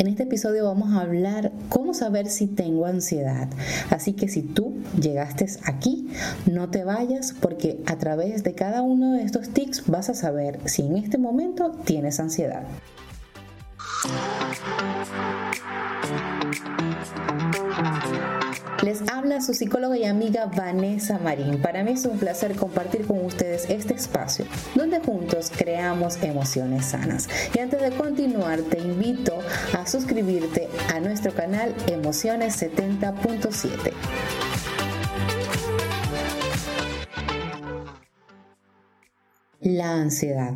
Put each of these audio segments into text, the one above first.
En este episodio vamos a hablar cómo saber si tengo ansiedad. Así que si tú llegaste aquí, no te vayas porque a través de cada uno de estos tips vas a saber si en este momento tienes ansiedad. Habla su psicóloga y amiga Vanessa Marín. Para mí es un placer compartir con ustedes este espacio donde juntos creamos emociones sanas. Y antes de continuar, te invito a suscribirte a nuestro canal Emociones 70.7. La ansiedad.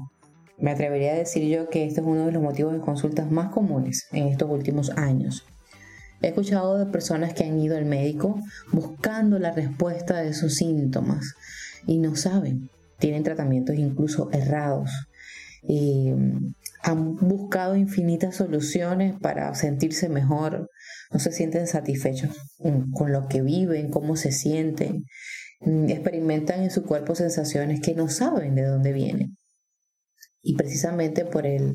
Me atrevería a decir yo que este es uno de los motivos de consultas más comunes en estos últimos años. He escuchado de personas que han ido al médico buscando la respuesta de sus síntomas y no saben. Tienen tratamientos incluso errados. Eh, han buscado infinitas soluciones para sentirse mejor. No se sienten satisfechos con lo que viven, cómo se sienten. Experimentan en su cuerpo sensaciones que no saben de dónde vienen. Y precisamente por el,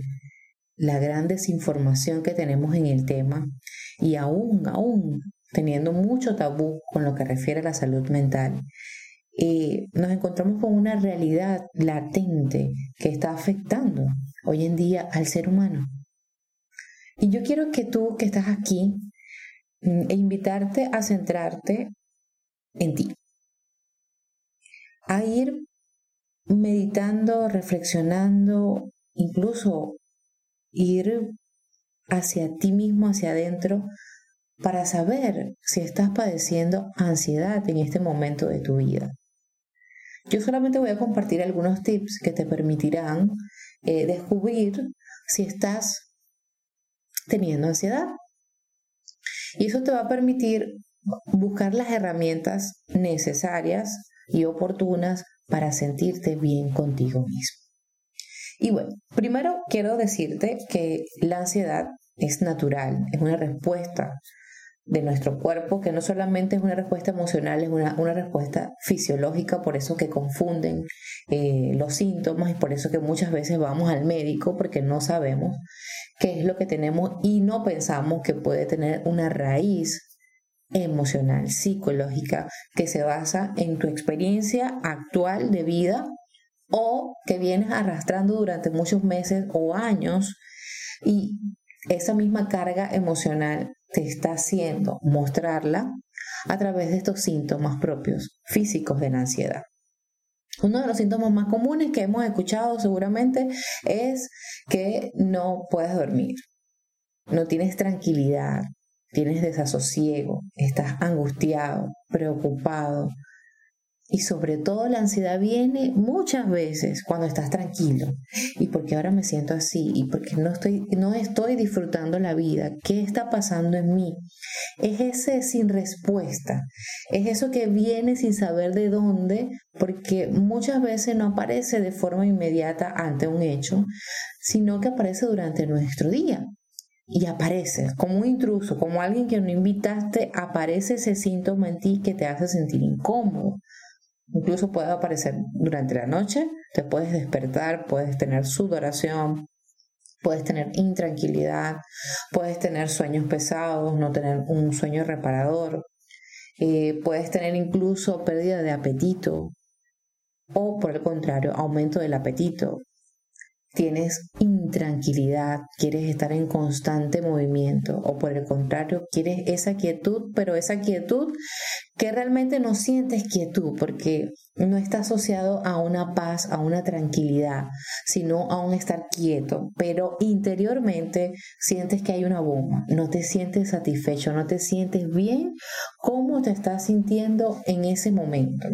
la gran desinformación que tenemos en el tema y aún, aún teniendo mucho tabú con lo que refiere a la salud mental, eh, nos encontramos con una realidad latente que está afectando hoy en día al ser humano. Y yo quiero que tú que estás aquí, mm, e invitarte a centrarte en ti, a ir meditando, reflexionando, incluso ir hacia ti mismo, hacia adentro, para saber si estás padeciendo ansiedad en este momento de tu vida. Yo solamente voy a compartir algunos tips que te permitirán eh, descubrir si estás teniendo ansiedad. Y eso te va a permitir buscar las herramientas necesarias y oportunas para sentirte bien contigo mismo. Y bueno, primero quiero decirte que la ansiedad es natural, es una respuesta de nuestro cuerpo que no solamente es una respuesta emocional, es una, respuesta fisiológica, por eso que confunden eh, los síntomas y por eso que muchas veces vamos al médico porque no sabemos qué es lo que tenemos y no pensamos que puede tener una raíz emocional, psicológica, que se basa en tu experiencia actual de vida o que vienes arrastrando durante muchos meses o años y esa misma carga emocional te está haciendo mostrarla a través de estos síntomas propios físicos de la ansiedad. Uno de los síntomas más comunes que hemos escuchado seguramente es que no puedes dormir, no tienes tranquilidad, tienes desasosiego, estás angustiado, preocupado, y sobre todo la ansiedad viene muchas veces cuando estás tranquilo. ¿Y porque ahora me siento así? ¿Y porque no estoy, no estoy disfrutando la vida? ¿Qué está pasando en mí? Es ese sin respuesta. Es eso que viene sin saber de dónde, porque muchas veces no aparece de forma inmediata ante un hecho, sino que aparece durante nuestro día y aparece como un intruso, como alguien que no invitaste, aparece ese síntoma en ti que te hace sentir incómodo. Incluso puede aparecer durante la noche, te puedes despertar, puedes tener sudoración, puedes tener intranquilidad, puedes tener sueños pesados, no tener un sueño reparador, eh, puedes tener incluso pérdida de apetito o por el contrario, aumento del apetito, tienes intranquilidad, quieres estar en constante movimiento o por el contrario, quieres esa quietud, pero esa quietud que realmente no sientes quietud porque no está asociado a una paz, a una tranquilidad, sino a un estar quieto, pero interiormente sientes que hay una bomba, no te sientes satisfecho, no te sientes bien, ¿cómo te estás sintiendo en ese momento?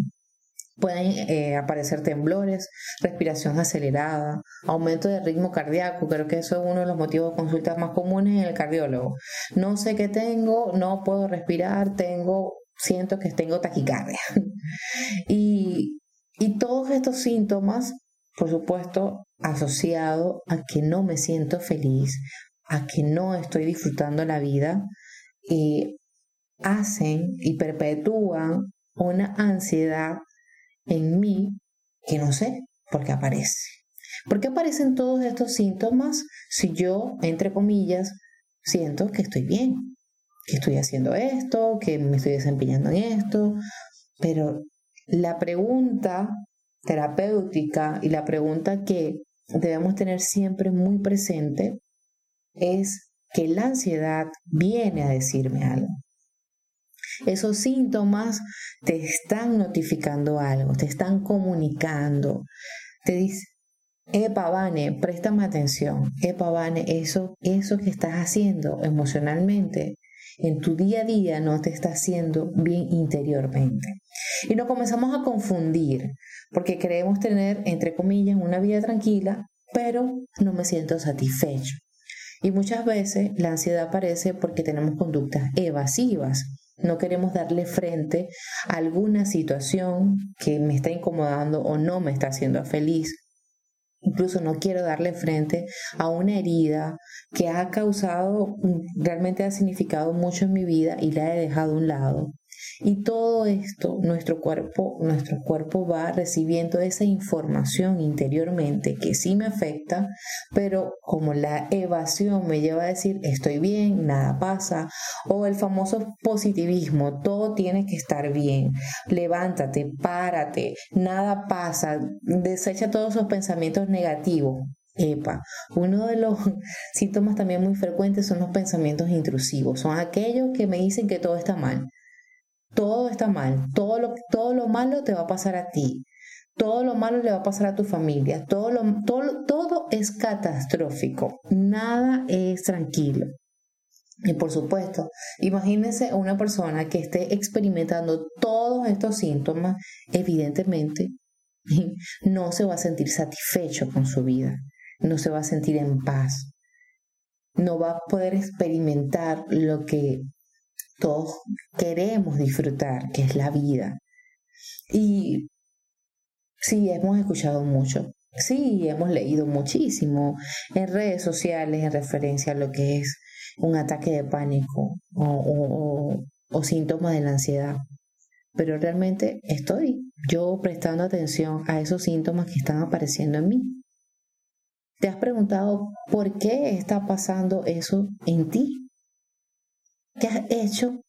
Pueden eh, aparecer temblores, respiración acelerada, aumento de ritmo cardíaco. Creo que eso es uno de los motivos de consultas más comunes en el cardiólogo. No sé qué tengo, no puedo respirar, tengo, siento que tengo taquicardia. y, y todos estos síntomas, por supuesto, asociados a que no me siento feliz, a que no estoy disfrutando la vida, y hacen y perpetúan una ansiedad en mí que no sé por qué aparece. ¿Por qué aparecen todos estos síntomas si yo, entre comillas, siento que estoy bien, que estoy haciendo esto, que me estoy desempeñando en esto, pero la pregunta terapéutica y la pregunta que debemos tener siempre muy presente es que la ansiedad viene a decirme algo. Esos síntomas te están notificando algo, te están comunicando. Te dice, Epa, Vane, préstame atención. Epa, Vane, eso, eso que estás haciendo emocionalmente en tu día a día no te está haciendo bien interiormente. Y nos comenzamos a confundir porque queremos tener, entre comillas, una vida tranquila, pero no me siento satisfecho. Y muchas veces la ansiedad aparece porque tenemos conductas evasivas. No queremos darle frente a alguna situación que me está incomodando o no me está haciendo feliz Incluso no quiero darle frente a una herida que ha causado, realmente ha significado mucho en mi vida y la he dejado a un lado. Y todo esto, nuestro cuerpo, nuestro cuerpo va recibiendo esa información interiormente que sí me afecta, pero como la evasión me lleva a decir estoy bien, nada pasa, o el famoso positivismo, todo tiene que estar bien, levántate, párate, nada pasa, desecha todos esos pensamientos negativos. Epa, uno de los síntomas también muy frecuentes son los pensamientos intrusivos, son aquellos que me dicen que todo está mal todo está mal, todo lo, todo lo malo te va a pasar a ti, todo lo malo le va a pasar a tu familia, todo, lo, todo, todo es catastrófico, nada es tranquilo. Y por supuesto, imagínense una persona que esté experimentando todos estos síntomas, evidentemente no se va a sentir satisfecho con su vida, no se va a sentir en paz, no va a poder experimentar lo que todos queremos disfrutar, que es la vida. Y sí, hemos escuchado mucho, sí, hemos leído muchísimo en redes sociales en referencia a lo que es un ataque de pánico o, síntomas de la ansiedad. Pero realmente estoy yo prestando atención a esos síntomas que están apareciendo en mí. ¿Te has preguntado por qué está pasando eso en ti? ¿Qué has hecho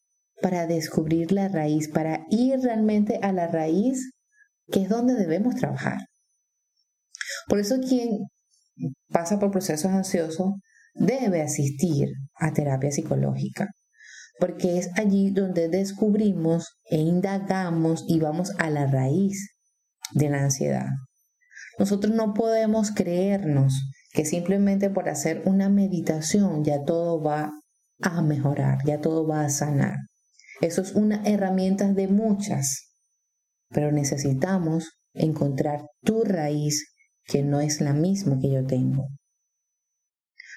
para descubrir la raíz, para ir realmente a la raíz, que es donde debemos trabajar? Por eso quien pasa por procesos ansiosos debe asistir a terapia psicológica, porque es allí donde descubrimos e indagamos y vamos a la raíz de la ansiedad. Nosotros no podemos creernos que simplemente por hacer una meditación ya todo va a mejorar, ya todo va a sanar. Eso es una herramienta de muchas, pero necesitamos encontrar tu raíz que no es la misma que yo tengo.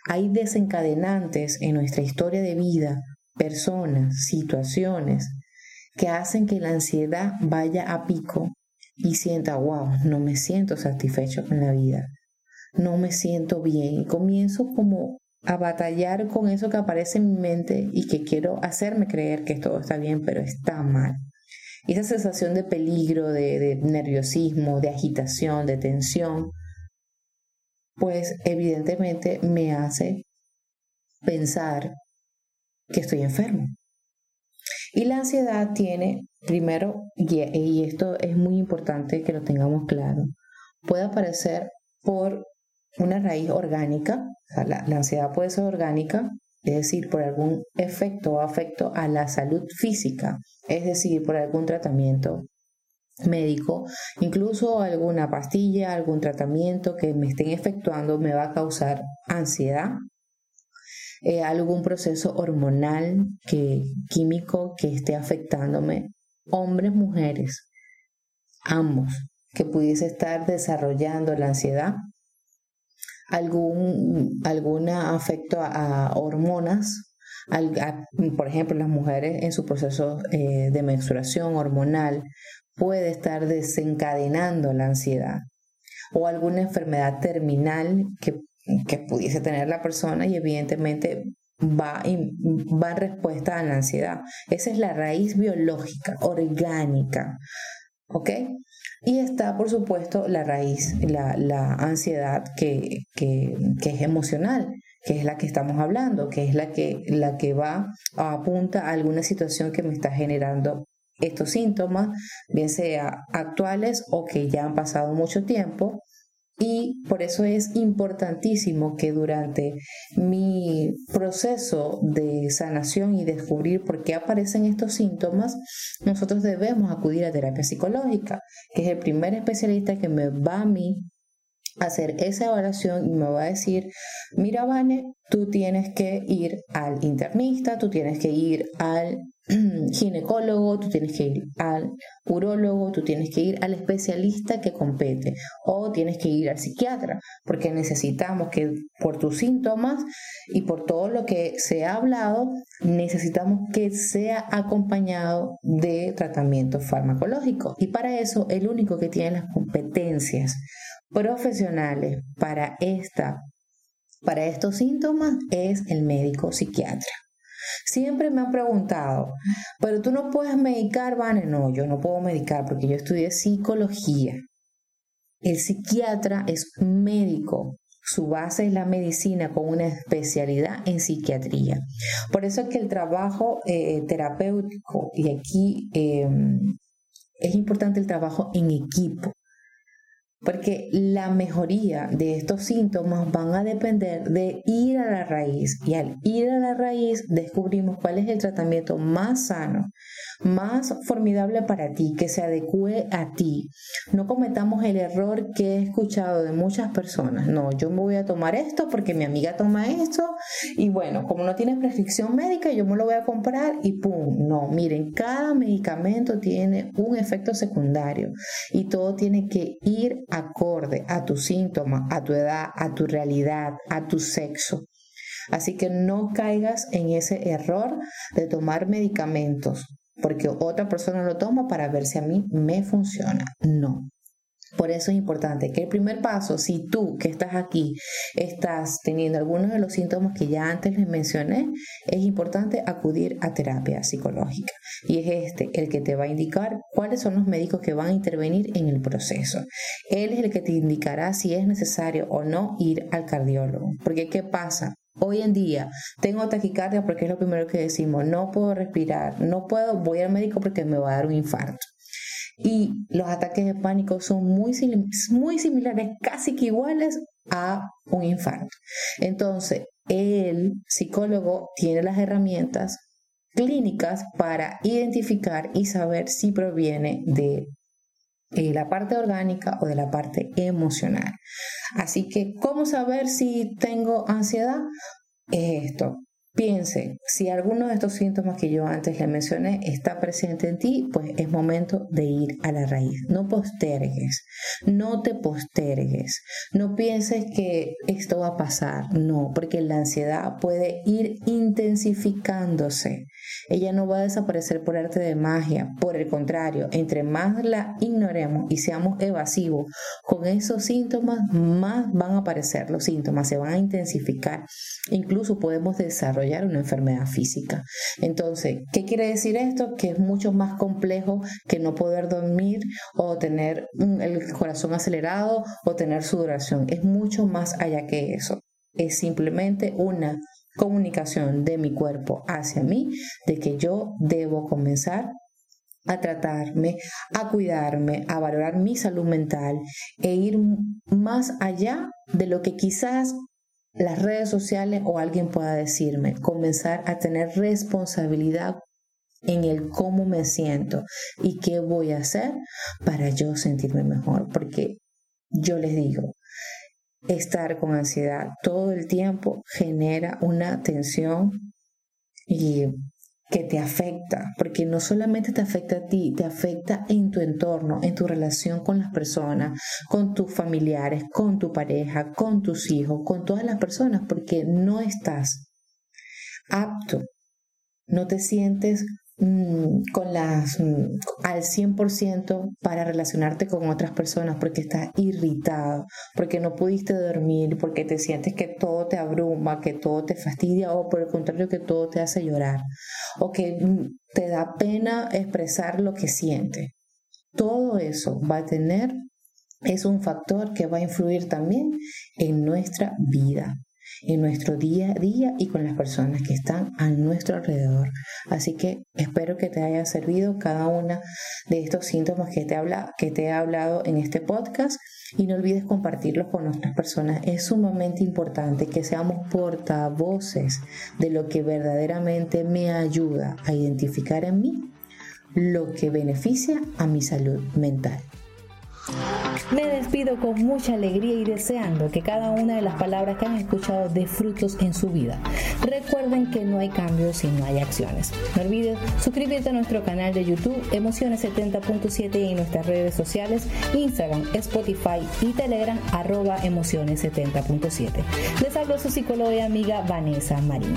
Hay desencadenantes en nuestra historia de vida, personas, situaciones, que hacen que la ansiedad vaya a pico y sienta, wow, no me siento satisfecho con la vida, no me siento bien y comienzo como a batallar con eso que aparece en mi mente y que quiero hacerme creer que todo está bien, pero está mal. Esa sensación de peligro, de, nerviosismo, de agitación, de tensión, pues evidentemente me hace pensar que estoy enfermo. Y la ansiedad tiene, primero, y esto es muy importante que lo tengamos claro, puede aparecer por una raíz orgánica, la, ansiedad puede ser orgánica, es decir, por algún efecto o afecto a la salud física, es decir, por algún tratamiento médico, incluso alguna pastilla, algún tratamiento que me estén efectuando me va a causar ansiedad, eh, algún proceso hormonal que, químico que esté afectándome, hombres, mujeres, ambos, que pudiese estar desarrollando la ansiedad algún, algún afecto a, hormonas, por ejemplo, las mujeres en su proceso eh, de menstruación hormonal puede estar desencadenando la ansiedad o alguna enfermedad terminal que, que pudiese tener la persona y evidentemente va, va en respuesta a la ansiedad. Esa es la raíz biológica, orgánica. ¿Ok? Y está, por supuesto, la raíz, la, ansiedad que, que, es emocional, que es la que estamos hablando, que es la que, la que va a apunta a alguna situación que me está generando estos síntomas, bien sea actuales o que ya han pasado mucho tiempo. Y por eso es importantísimo que durante mi proceso de sanación y descubrir por qué aparecen estos síntomas, nosotros debemos acudir a terapia psicológica, que es el primer especialista que me va a mí hacer esa evaluación y me va a decir, mira, Vane, tú tienes que ir al internista, tú tienes que ir al ginecólogo, tú tienes que ir al urólogo, tú tienes que ir al especialista que compete o tienes que ir al psiquiatra, porque necesitamos que por tus síntomas y por todo lo que se ha hablado, necesitamos que sea acompañado de tratamiento farmacológico. Y para eso, el único que tiene las competencias profesionales para, esta, para estos síntomas es el médico psiquiatra. Siempre me han preguntado, pero tú no puedes medicar, Vane. No, yo no puedo medicar porque yo estudié psicología. El psiquiatra es médico. Su base es la medicina con una especialidad en psiquiatría. Por eso es que el trabajo eh, terapéutico, y aquí em, es importante el trabajo en equipo. Porque la mejoría de estos síntomas van a depender de ir a la raíz. Y al ir a la raíz descubrimos cuál es el tratamiento más sano, más formidable para ti, que se adecue a ti. No cometamos el error que he escuchado de muchas personas. No, yo me voy a tomar esto porque mi amiga toma esto y bueno, como no tiene prescripción médica, yo me lo voy a comprar y pum. No, miren, cada medicamento tiene un efecto secundario y todo tiene que ir acorde a tu síntoma, a tu edad, a tu realidad, a tu sexo. Así que no caigas en ese error de tomar medicamentos porque otra persona lo toma para ver si a mí me funciona. No. Por eso es importante que el primer paso, si tú que estás aquí estás teniendo algunos de los síntomas que ya antes les mencioné, es importante acudir a terapia psicológica. Y es este el que te va a indicar cuáles son los médicos que van a intervenir en el proceso. Él es el que te indicará si es necesario o no ir al cardiólogo. Porque ¿qué pasa? Hoy en día tengo taquicardia porque es lo primero que decimos, no puedo respirar, no puedo, voy al médico porque me va a dar un infarto. Y los ataques de pánico son muy, muy similares, casi que iguales a un infarto. Entonces, el psicólogo tiene las herramientas clínicas para identificar y saber si proviene de eh, la parte orgánica o de la parte emocional. Así que, ¿cómo saber si tengo ansiedad? Es esto. Piense, si alguno de estos síntomas que yo antes le mencioné está presente en ti, pues es momento de ir a la raíz. No postergues, no te postergues, no pienses que esto va a pasar, no, porque la ansiedad puede ir intensificándose. Ella no va a desaparecer por arte de magia, por el contrario, entre más la ignoremos y seamos evasivos con esos síntomas, más van a aparecer los síntomas, se van a intensificar. Incluso podemos desarrollar una enfermedad física. Entonces, ¿qué quiere decir esto? Que es mucho más complejo que no poder dormir o tener el corazón acelerado o tener sudoración. Es mucho más allá que eso. Es simplemente una comunicación de mi cuerpo hacia mí de que yo debo comenzar a tratarme, a cuidarme, a valorar mi salud mental e ir más allá de lo que quizás las redes sociales o alguien pueda decirme, comenzar a tener responsabilidad en el cómo me siento y qué voy a hacer para yo sentirme mejor, porque yo les digo, estar con ansiedad todo el tiempo genera una tensión y que te afecta, porque no solamente te afecta a ti, te afecta en tu entorno, en tu relación con las personas, con tus familiares, con tu pareja, con tus hijos, con todas las personas, porque no estás apto, no te sientes Mm, con las mm, al 100% para relacionarte con otras personas porque estás irritado, porque no pudiste dormir, porque te sientes que todo te abruma, que todo te fastidia o por el contrario que todo te hace llorar o que mm, te da pena expresar lo que sientes. Todo eso va a tener es un factor que va a influir también en nuestra vida. En nuestro día a día y con las personas que están a nuestro alrededor. Así que espero que te haya servido cada una de estos síntomas que te, habla, que te he hablado en este podcast y no olvides compartirlos con otras personas. Es sumamente importante que seamos portavoces de lo que verdaderamente me ayuda a identificar en mí lo que beneficia a mi salud mental. Me despido con mucha alegría y deseando que cada una de las palabras que han escuchado dé frutos en su vida. Recuerden que no hay cambios si no hay acciones. No olvides suscribirte a nuestro canal de YouTube Emociones 70.7 y en nuestras redes sociales Instagram, Spotify y Telegram arroba Emociones 70.7. Les hablo su psicóloga y amiga Vanessa Marín.